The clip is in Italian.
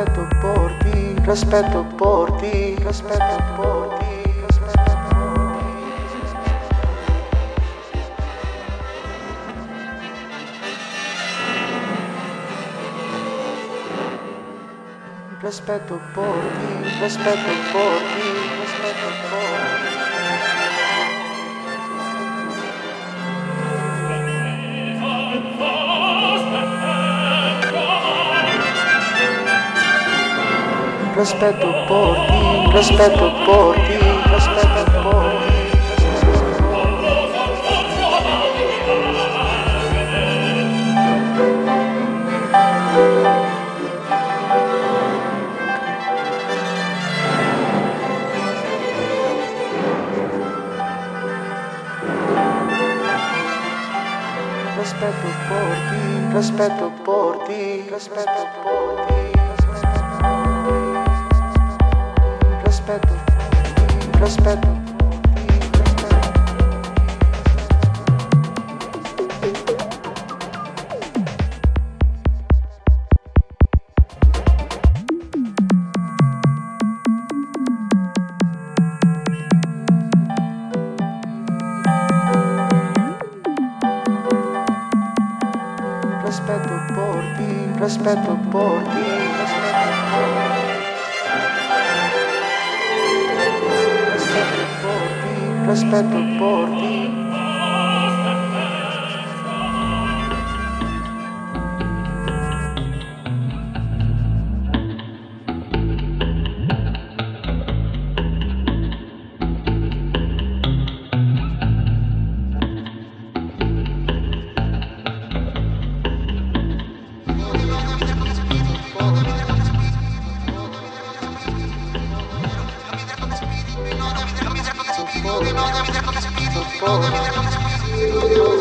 respeto por ti, respeto por ti, respeto por ti. Respeto por ti, respeto por ti, respeto por ti. Respeto por ti, respeto por ti, respeto por ti. Respeto por ti, respeto por ti, respeto por ti. Respeto, respeto. Respeto por ti, respeto por ti, respeto por ti. Respeto por ti. Oh,